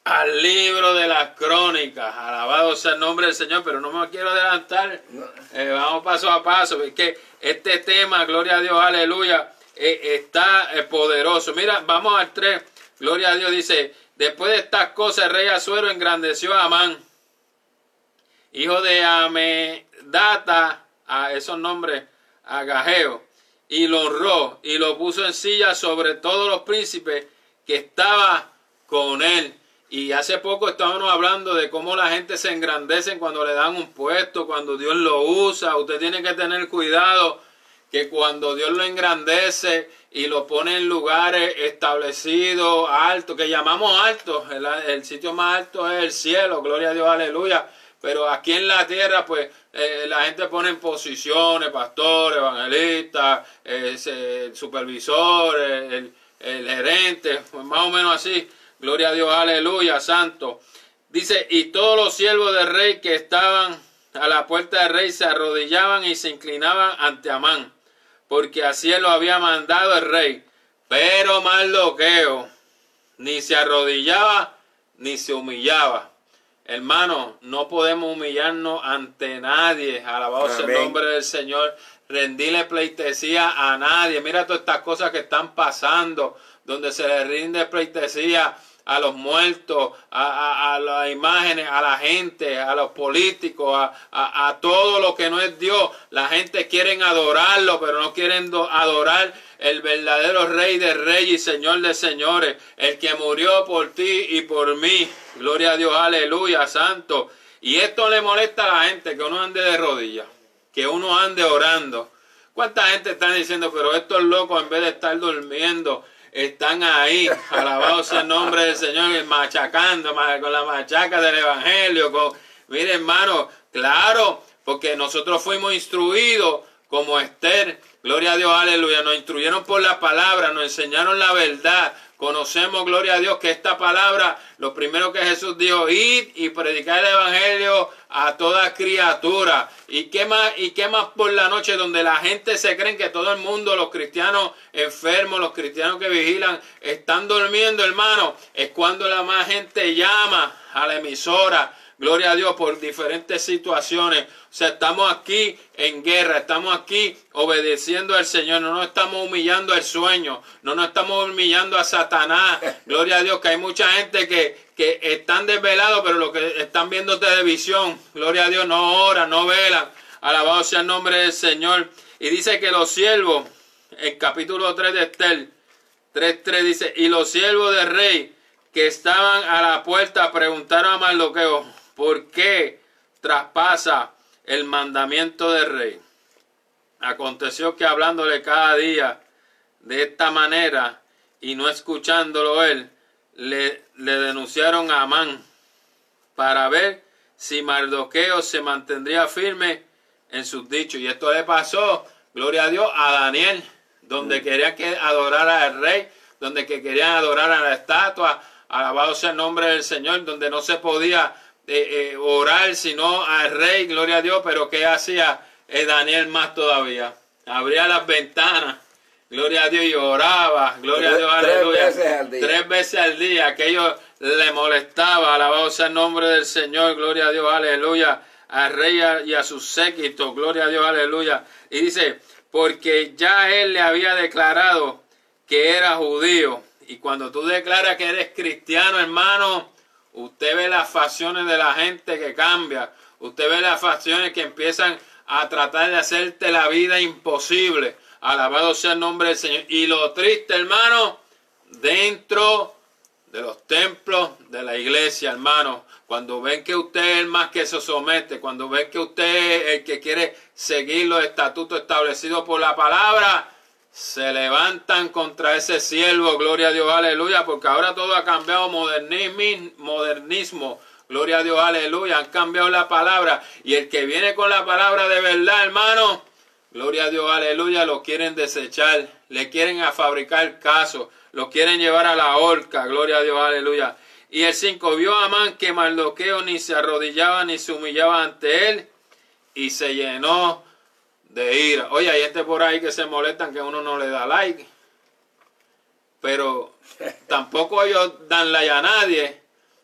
Al libro de las crónicas. Alabado sea el nombre del Señor, pero no me quiero adelantar. Eh, vamos paso a paso. Es que este tema, gloria a Dios, aleluya, eh, está poderoso. Mira, vamos al 3. Gloria a Dios dice, después de estas cosas, el rey Azuero engrandeció a Amán hijo de Amedata, a esos nombres, Agajeo, y lo honró y lo puso en silla sobre todos los príncipes que estaba con él. Y hace poco estábamos hablando de cómo la gente se engrandece cuando le dan un puesto, cuando Dios lo usa. Usted tiene que tener cuidado que cuando Dios lo engrandece y lo pone en lugares establecidos, altos, que llamamos altos, el, el, sitio más alto es el cielo, gloria a Dios, aleluya. Pero aquí en la tierra, pues eh, la gente pone en posiciones, pastor, evangelista, eh, el supervisor, el, gerente, pues más o menos así. Gloria a Dios, aleluya, santo. Dice, y todos los siervos del rey que estaban a la puerta del rey se arrodillaban y se inclinaban ante Amán, porque así lo había mandado el rey. Pero Mardoqueo ni se arrodillaba ni se humillaba. Hermano, no podemos humillarnos ante nadie. Alabado sea el nombre del Señor. Rendirle pleitesía a nadie. Mira todas estas cosas que están pasando, donde se le rinde pleitesía a los muertos, a, las imágenes, a la gente, a los políticos, a, a, todo lo que no es Dios. La gente quiere adorarlo, pero no quieren adorar el verdadero Rey de Reyes y Señor de Señores, el que murió por ti y por mí. Gloria a Dios, aleluya, santo. Y esto le molesta a la gente, que uno ande de rodillas, que uno ande orando. ¿Cuánta gente está diciendo, pero estos locos en vez de estar durmiendo, están ahí, alabado sea el nombre del Señor, machacando con la machaca del Evangelio. Con... Mire, hermano, claro, porque nosotros fuimos instruidos como Esther, gloria a Dios, aleluya, nos instruyeron por la palabra, nos enseñaron la verdad, Conocemos, gloria a Dios, que esta palabra, lo primero que Jesús dijo, id y predicar el Evangelio a toda criatura. ¿Y qué más, y qué más por la noche donde la gente se cree que todo el mundo, los cristianos enfermos, los cristianos que vigilan, están durmiendo, hermano? Es cuando la más gente llama a la emisora gloria a Dios, por diferentes situaciones. O sea, estamos aquí en guerra, estamos aquí obedeciendo al Señor, no nos estamos humillando al sueño, no nos estamos humillando a Satanás. [laughs] Gloria a Dios, que hay mucha gente que, que están desvelados, pero lo que están viendo televisión, gloria a Dios, no oran, no velan. Alabado sea el nombre del Señor. Y dice que los siervos, en capítulo 3 de Estel, 3.3 dice, y los siervos del rey que estaban a la puerta preguntaron a Mardoqueo, ¿Por qué traspasa el mandamiento del rey? Aconteció que hablándole cada día de esta manera y no escuchándolo él, le, le denunciaron a Amán para ver si Mardoqueo se mantendría firme en sus dichos. Y esto le pasó, gloria a Dios, a Daniel, donde quería que adorara al rey, donde que querían adorar a la estatua, alabado sea el nombre del Señor, donde no se podía eh, eh, orar, sino al rey, gloria a Dios, pero ¿qué hacía eh, Daniel más todavía? Abría las ventanas, gloria a Dios, y oraba, gloria a Dios, aleluya. Tres veces al día. Tres veces al día, aquello le molestaba, alabado sea el nombre del Señor, gloria a Dios, aleluya, al rey y a sus séquitos, gloria a Dios, aleluya. Y dice, porque ya él le había declarado que era judío. Y cuando tú declaras que eres cristiano, hermano, Usted ve las facciones de la gente que cambia. Usted ve las facciones que empiezan a tratar de hacerte la vida imposible. Alabado sea el nombre del Señor. Y lo triste, hermano, dentro de los templos de la iglesia, hermano, cuando ven que usted es el más que se somete, cuando ven que usted es el que quiere seguir los estatutos establecidos por la palabra, se levantan contra ese siervo, gloria a Dios, aleluya, porque ahora todo ha cambiado, modernismo, modernismo, gloria a Dios, aleluya, han cambiado la palabra, y el que viene con la palabra de verdad, hermano, gloria a Dios, aleluya, lo quieren desechar, le quieren a fabricar caso, lo quieren llevar a la horca, gloria a Dios, aleluya. Y el 5 vio a Amán que Mardoqueo ni se arrodillaba ni se humillaba ante él, y se llenó de ira. Oye, hay gente por ahí que se molestan que uno no le da like. Pero [laughs] tampoco ellos dan like a nadie.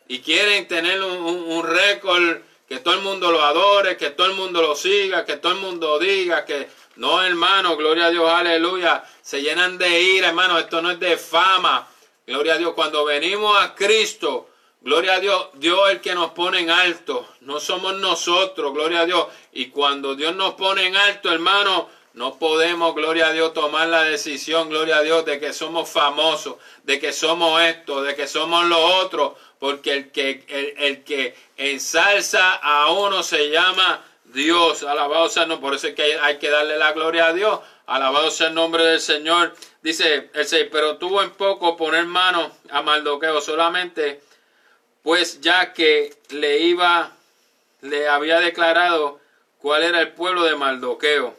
Y quieren tener un, récord que todo el mundo lo adore, que todo el mundo lo siga, que todo el mundo diga que no, hermano, gloria a Dios, aleluya. Se llenan de ira, hermano. Esto no es de fama. Gloria a Dios. Cuando venimos a Cristo, Gloria a Dios, Dios es el que nos pone en alto, no somos nosotros, gloria a Dios. Y cuando Dios nos pone en alto, hermano, No podemos, gloria a Dios, tomar la decisión, gloria a Dios, de que somos famosos, de que somos esto, de que somos lo otro, porque el que, el, que ensalza a uno se llama Dios. Alabado sea, no, por eso es que hay, que darle la gloria a Dios. Alabado sea el nombre del Señor. Dice el 6, pero tuvo en poco poner mano a Maldoqueo solamente, pues ya que le iba, le había declarado cuál era el pueblo de Maldoqueo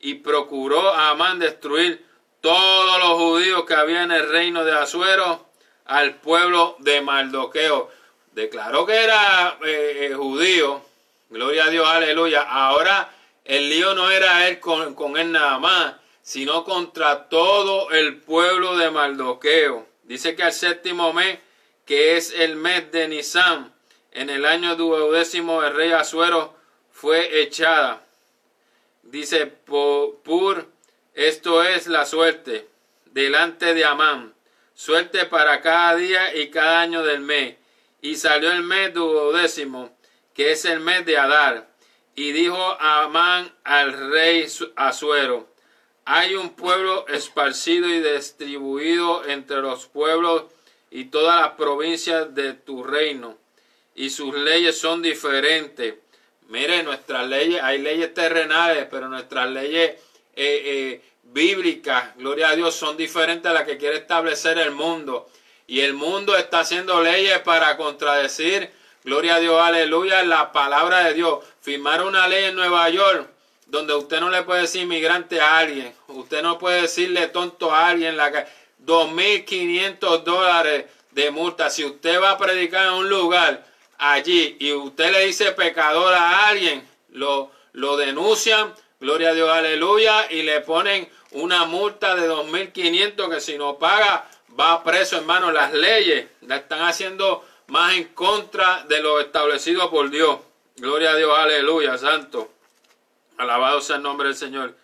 y procuró a Amán destruir todos los judíos que había en el reino de Azuero al pueblo de Maldoqueo. Declaró que era eh, eh, judío, gloria a Dios, aleluya. Ahora el lío no era él con, con él nada más, sino contra todo el pueblo de Maldoqueo. Dice que al séptimo mes, que es el mes de Nisan, en el año duodécimo el rey Azuero fue echada Dice, Pur, esto es la suerte delante de Amán, suerte para cada día y cada año del mes. Y salió el mes duodécimo, que es el mes de Adar. Y dijo Amán al rey Asuero, hay un pueblo esparcido y distribuido entre los pueblos y todas las provincias de tu reino, y sus leyes son diferentes Mire, nuestras leyes, hay leyes terrenales, pero nuestras leyes eh, eh, bíblicas, gloria a Dios, son diferentes a las que quiere establecer el mundo. Y el mundo está haciendo leyes para contradecir, gloria a Dios, aleluya, la palabra de Dios. Firmar una ley en Nueva York donde usted no le puede decir inmigrante a alguien, usted no puede decirle tonto a alguien, la 2.500 dólares de multa. Si usted va a predicar en un lugar allí y usted le dice pecador a alguien, lo, lo denuncian, gloria a Dios, aleluya, y le ponen una multa de 2.500 que si no paga va preso, hermano. Las leyes la están haciendo más en contra de lo establecido por Dios. Gloria a Dios, aleluya, santo. Alabado sea el nombre del Señor.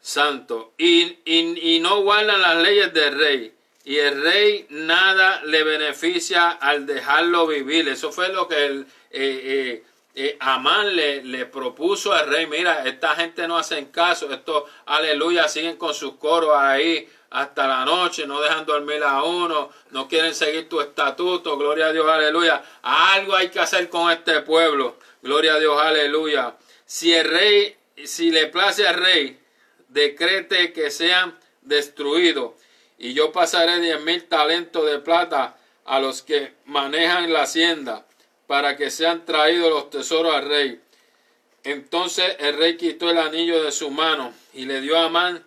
Santo. Y, y, y no guardan las leyes del rey y el rey nada le beneficia al dejarlo vivir. Eso fue lo que eh, eh, eh, Amán le, le, propuso al rey. Mira, esta gente no hacen caso. Esto, aleluya, siguen con sus coros ahí hasta la noche, no dejan dormir a uno, no quieren seguir tu estatuto. Gloria a Dios, aleluya. Algo hay que hacer con este pueblo. Gloria a Dios, aleluya. Si el rey, si le place al rey, decrete que sean destruidos y yo pasaré diez mil talentos de plata a los que manejan la hacienda, para que sean traídos los tesoros al rey. Entonces el rey quitó el anillo de su mano y le dio a Amán,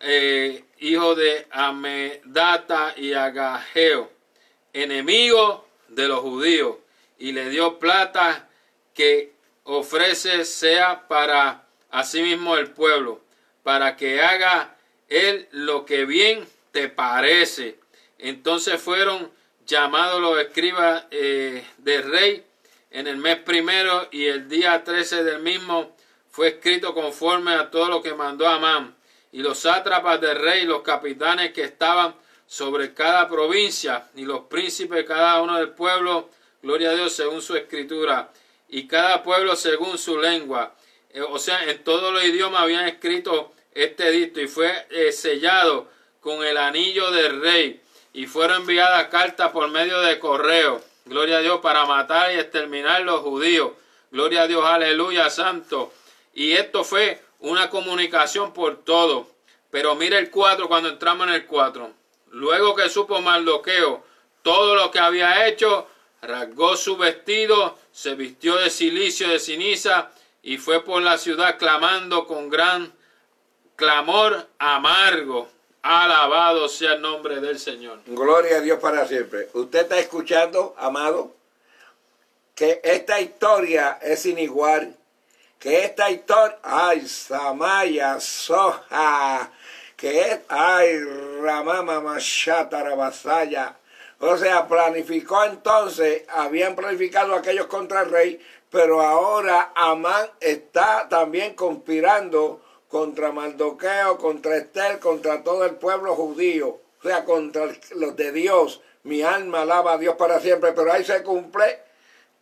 eh, hijo de Amedata y Agajeo, enemigo de los judíos, y le dio plata que ofrece sea para asimismo el pueblo, para que haga él lo que bien te parece? Entonces fueron llamados los escribas eh, del rey en el mes primero y el día 13 del mismo fue escrito conforme a todo lo que mandó Amán. Y los sátrapas del rey, los capitanes que estaban sobre cada provincia y los príncipes cada uno del pueblo, gloria a Dios según su escritura, y cada pueblo según su lengua. Eh, o sea, en todos los idiomas habían escrito este dicto y fue eh, sellado con el anillo del rey y fueron enviadas cartas por medio de correo. Gloria a Dios para matar y exterminar los judíos. Gloria a Dios, aleluya, santo. Y esto fue una comunicación por todo. Pero mire el 4 cuando entramos en el 4. Luego que supo Mardoqueo todo lo que había hecho, rasgó su vestido, se vistió de silicio de ceniza y fue por la ciudad clamando con gran clamor amargo. Alabado sea el nombre del Señor. Gloria a Dios para siempre. Usted está escuchando, amado, que esta historia es sin igual. Que esta historia, ay, Samaya, Soja, que es, ay, Ramama, Mashata, Rabasaya. O sea, planificó entonces, habían planificado aquellos contra el rey, pero ahora Amán está también conspirando contra Mardoqueo, contra Estel, contra todo el pueblo judío, o sea, contra los de Dios. Mi alma alaba a Dios para siempre, pero ahí se cumple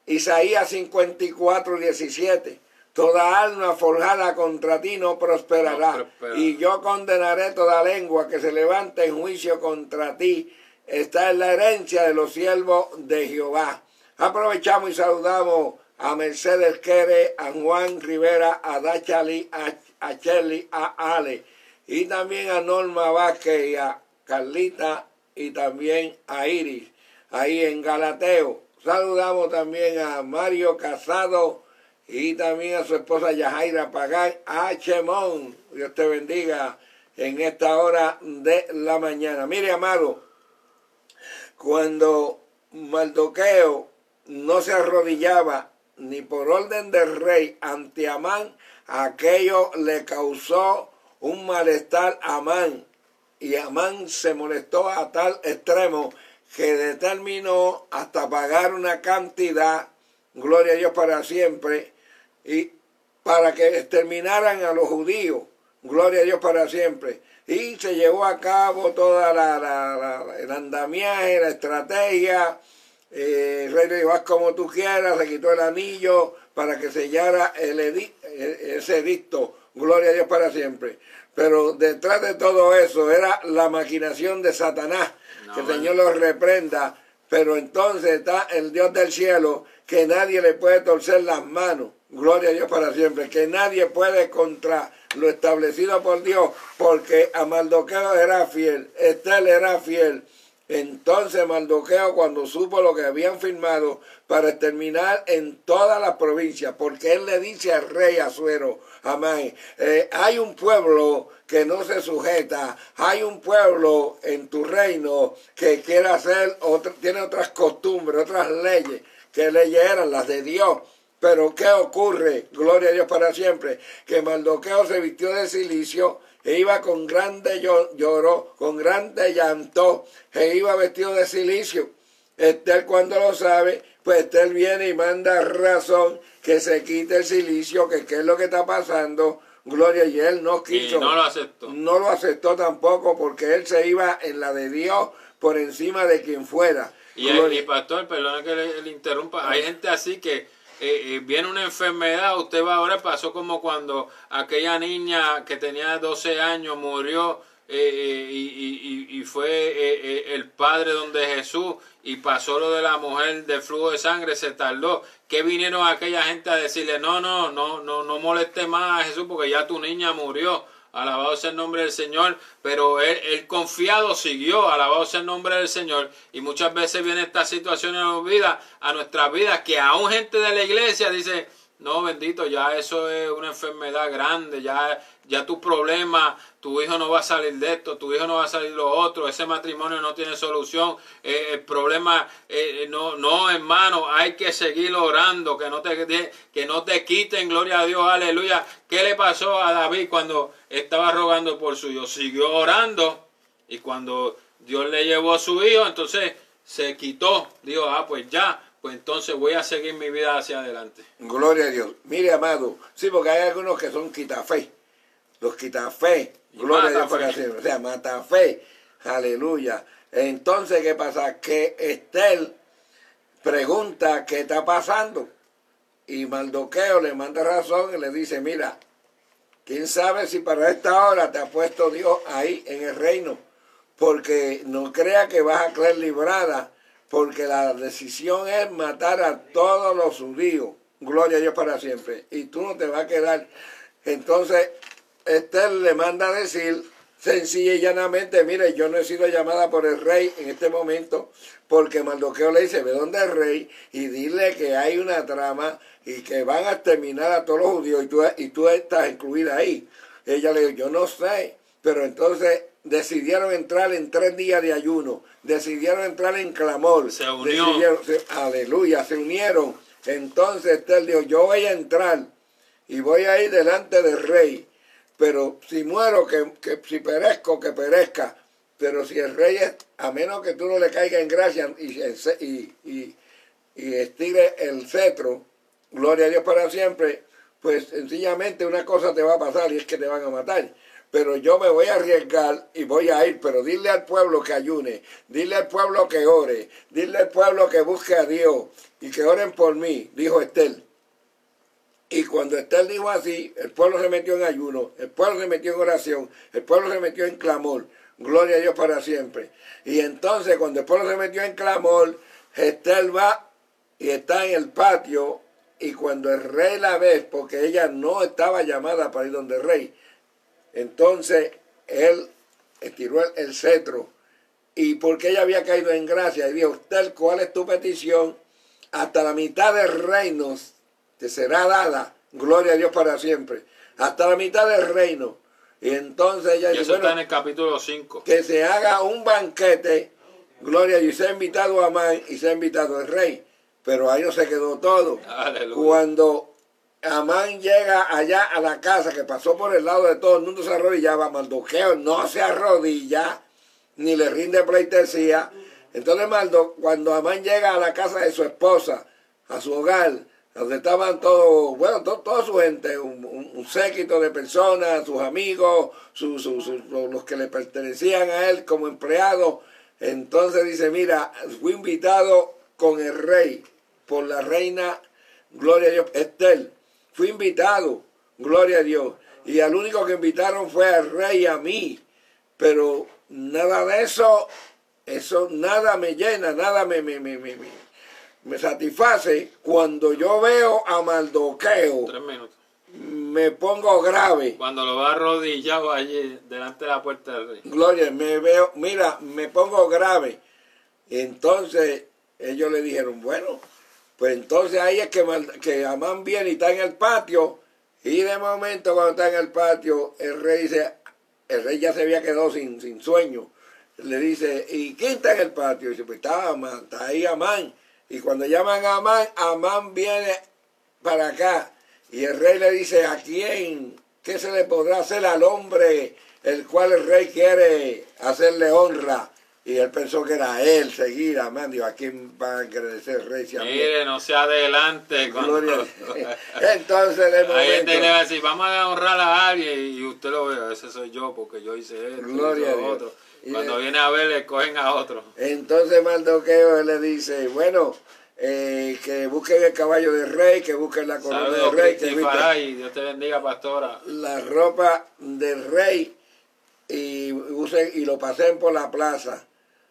Isaías 54, 17. Toda alma forjada contra ti no prosperará. No prosperará. Y yo condenaré toda lengua que se levante en juicio contra ti. Esta es la herencia de los siervos de Jehová. Aprovechamos y saludamos a Mercedes Quere, a Juan Rivera, a Dachali, a, a Shelly, a Ale, y también a Norma Vázquez y a Carlita y también a Iris, ahí en Galateo. Saludamos también a Mario Casado y también a su esposa Yajaira Pagán, a Chemón. Dios te bendiga en esta hora de la mañana. Mire, amado, cuando Mardoqueo no se arrodillaba ni por orden del rey ante Amán, aquello le causó un malestar a Amán. Y Amán se molestó a tal extremo que determinó hasta pagar una cantidad, gloria a Dios para siempre, y para que exterminaran a los judíos, gloria a Dios para siempre. Y se llevó a cabo la, la el andamiaje, la estrategia, eh, el rey le dijo, haz como tú quieras, le quitó el anillo para que sellara el edi ese edicto, gloria a Dios para siempre. Pero detrás de todo eso era la maquinación de Satanás, no, que el Señor lo reprenda, pero entonces está el Dios del cielo, que nadie le puede torcer las manos, gloria a Dios para siempre, que nadie puede contra lo establecido por Dios, porque a Mardoqueo era fiel, Estel era fiel, entonces Mardoqueo cuando supo lo que habían firmado para exterminar en todas las provincias, porque él le dice al rey Azuero, amén, eh, hay un pueblo que no se sujeta, hay un pueblo en tu reino que quiere hacer, tiene otras costumbres, otras leyes, que leyes eran las de Dios. Pero ¿qué ocurre? Gloria a Dios para siempre. Que Mardoqueo se vistió de silicio, e iba con grande lloro, con grande llanto, e iba vestido de silicio. Estel cuando lo sabe, pues Estel viene y manda razón que se quite el silicio, que qué es lo que está pasando. Gloria, y él no quiso. Y no lo aceptó. No lo aceptó tampoco porque él se iba en la de Dios por encima de quien fuera. Y, el, y pastor, perdona que le, le interrumpa, hay gente así que eh, viene una enfermedad, usted va ahora, pasó como cuando aquella niña que tenía 12 años murió eh, y, y, y, fue eh, el padre donde Jesús y pasó lo de la mujer de flujo de sangre, se tardó. que vinieron aquella gente a decirle, no, no, no, no, no moleste más a Jesús porque ya tu niña murió? Alabado sea el nombre del Señor, pero él, confiado siguió, alabado sea el nombre del Señor, y muchas veces viene esta situación en nuestra vida, a nuestras vidas, que aún gente de la iglesia dice, no, bendito, ya eso es una enfermedad grande, ya, ya tu problema, tu hijo no va a salir de esto, tu hijo no va a salir de lo otro, ese matrimonio no tiene solución, eh, el problema, eh, no, no, hermano, hay que seguir orando, que no, te, que no te quiten, gloria a Dios, aleluya. ¿Qué le pasó a David cuando estaba rogando por su hijo? Siguió orando y cuando Dios le llevó a su hijo, entonces se quitó, dijo, ah, pues ya, pues entonces voy a seguir mi vida hacia adelante. Gloria a Dios. Mire, amado, sí, porque hay algunos que son quitafe. Los quitafe. Gloria a Dios para siempre. O sea, mata fe. Aleluya. Entonces, ¿qué pasa? Que Estel pregunta qué está pasando. Y Maldoqueo le manda razón y le dice, mira, quién sabe si para esta hora te ha puesto Dios ahí en el reino. Porque no crea que vas a creer librada porque la decisión es matar a todos los judíos. Gloria a Dios para siempre. Y tú no te vas a quedar. Entonces, Esther le manda a decir sencilla y llanamente, mire, yo no he sido llamada por el rey en este momento, porque Mardoqueo le dice, ve donde el rey y dile que hay una trama y que van a terminar a todos los judíos y tú, y tú estás incluida ahí. Ella le dijo, yo no sé, pero entonces decidieron entrar en tres días de ayuno, decidieron entrar en clamor. Se. Se, aleluya, se unieron. Entonces Esther dijo, yo voy a entrar y voy a ir delante del rey, pero si muero, que, que si perezco, que perezca. Pero si el rey es, a menos que tú no le caiga en gracia y, y, y, y estire el cetro, gloria a Dios para siempre, pues sencillamente una cosa te va a pasar y es que te van a matar pero yo me voy a arriesgar y voy a ir, pero dile al pueblo que ayune, dile al pueblo que ore, dile al pueblo que busque a Dios y que oren por mí, dijo Estel. Y cuando Esther dijo así, el pueblo se metió en ayuno, el pueblo se metió en oración, el pueblo se metió en clamor. Gloria a Dios para siempre. Y entonces cuando el pueblo se metió en clamor, Esther va y está en el patio y cuando el rey la ve, porque ella no estaba llamada para ir donde el rey, entonces él estiró el, cetro y porque ella había caído en gracia y dijo, Esther, ¿cuál es tu petición? Hasta la mitad del reino te será dada, gloria a Dios para siempre, hasta la mitad del reino. Y entonces ella y eso está en el capítulo 5. Que se haga un banquete, gloria a Dios, y se ha invitado a Amán y se ha invitado al rey. Pero ahí no se quedó todo. Cuando Amán llega allá a la casa, que pasó por el lado de todo el mundo se arrodillaba, Maldoqueo no se arrodilla, ni le rinde pleitesía. Entonces Maldo, cuando Amán llega a la casa de su esposa, a su hogar, donde estaban todos, bueno, toda su gente, un, séquito de personas, sus amigos, los que le pertenecían a él como empleado. Entonces dice, mira, fui invitado con el rey, por la reina, gloria a Dios, Estel. Fui invitado, gloria a Dios. Y al único que invitaron fue al rey y a mí. Pero nada de eso, eso nada me llena, nada me, me, me me satisface cuando yo veo a Maldoqueo. Tres minutos. Me pongo grave. Cuando lo va arrodillado allí delante de la puerta del rey. Gloria, me veo, mira, me pongo grave. Entonces ellos le dijeron, bueno, pues entonces ahí es que, que Amán viene y está en el patio. Y de momento cuando está en el patio, el rey dice, el rey ya se había quedado sin, sin sueño. Le dice, ¿y quién está en el patio? Y dice, pues está Amán, está ahí Amán. Y cuando llaman a Amán, Amán viene para acá. Y el rey le dice, ¿a quién? ¿Qué se le podrá hacer al hombre el cual el rey quiere hacerle honra? Y él pensó que era él seguir, amán. Digo, ¿a quién va a agradecer el rey? Si Mire, no se adelante. [laughs] Cuando... Entonces, de momento... Le va a decir, vamos a honrar a alguien y usted lo ve, ese soy yo porque yo hice esto, Gloria a otro. Cuando viene a ver, le cogen a otro. Entonces Mardoqueo le dice, bueno, eh, que busquen el caballo del rey, que busquen la corona del rey. Que Dios te bendiga, pastora. La ropa del rey y, usen, y lo pasen por la plaza.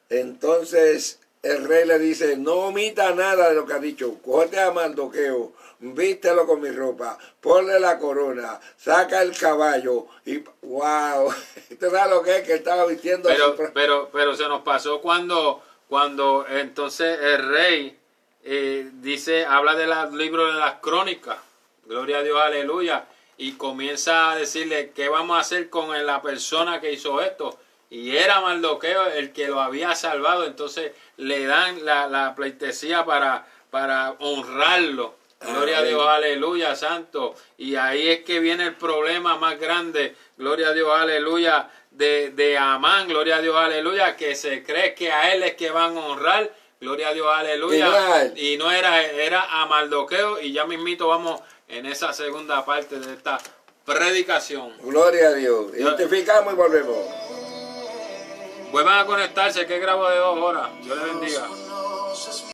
Entonces el rey le dice, no omita nada de lo que ha dicho, cógete a Mardoqueo, vístelo con mi ropa, ponle la corona, saca el caballo y wow, [laughs] ¿tú sabes lo que es que estaba vistiendo? Pero, pero, pero se nos pasó cuando, cuando entonces el rey eh, dice, habla del libro de las crónicas, gloria a Dios, aleluya, y comienza a decirle qué vamos a hacer con la persona que hizo esto. Y era Mardoqueo el que lo había salvado, entonces le dan la, la pleitesía para, para honrarlo. Gloria a Dios, aleluya, santo. Y ahí es que viene el problema más grande, gloria a Dios, aleluya, de, de Amán, gloria a Dios, aleluya, que se cree que a él es que van a honrar, gloria a Dios, aleluya. Y no era, era a Mardoqueo, y ya mismito vamos en esa segunda parte de esta predicación. Gloria a Dios. Identificamos y volvemos. Vuelvan a conectarse, que grabo de dos horas. Dios les bendiga.